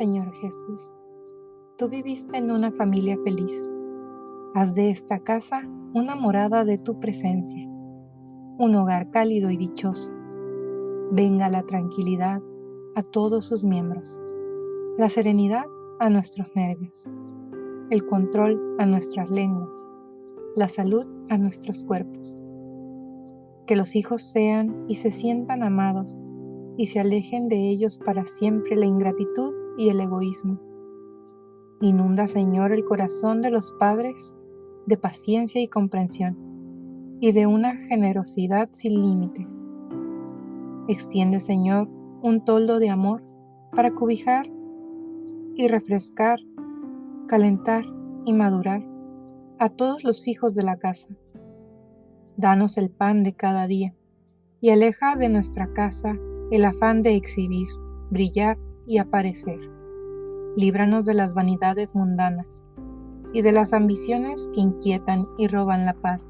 Señor Jesús. Tú viviste en una familia feliz. Haz de esta casa una morada de tu presencia, un hogar cálido y dichoso. Venga la tranquilidad a todos sus miembros, la serenidad a nuestros nervios, el control a nuestras lenguas, la salud a nuestros cuerpos. Que los hijos sean y se sientan amados y se alejen de ellos para siempre la ingratitud y el egoísmo. Inunda, Señor, el corazón de los padres de paciencia y comprensión y de una generosidad sin límites. Extiende, Señor, un toldo de amor para cobijar y refrescar, calentar y madurar a todos los hijos de la casa. Danos el pan de cada día y aleja de nuestra casa el afán de exhibir, brillar y aparecer. Líbranos de las vanidades mundanas y de las ambiciones que inquietan y roban la paz.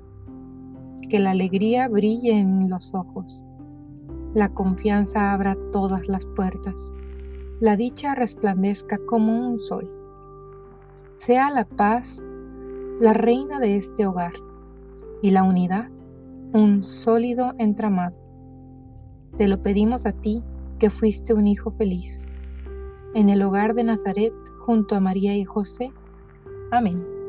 Que la alegría brille en los ojos, la confianza abra todas las puertas, la dicha resplandezca como un sol. Sea la paz la reina de este hogar y la unidad un sólido entramado. Te lo pedimos a ti que fuiste un hijo feliz. En el hogar de Nazaret, junto a María y José. Amén.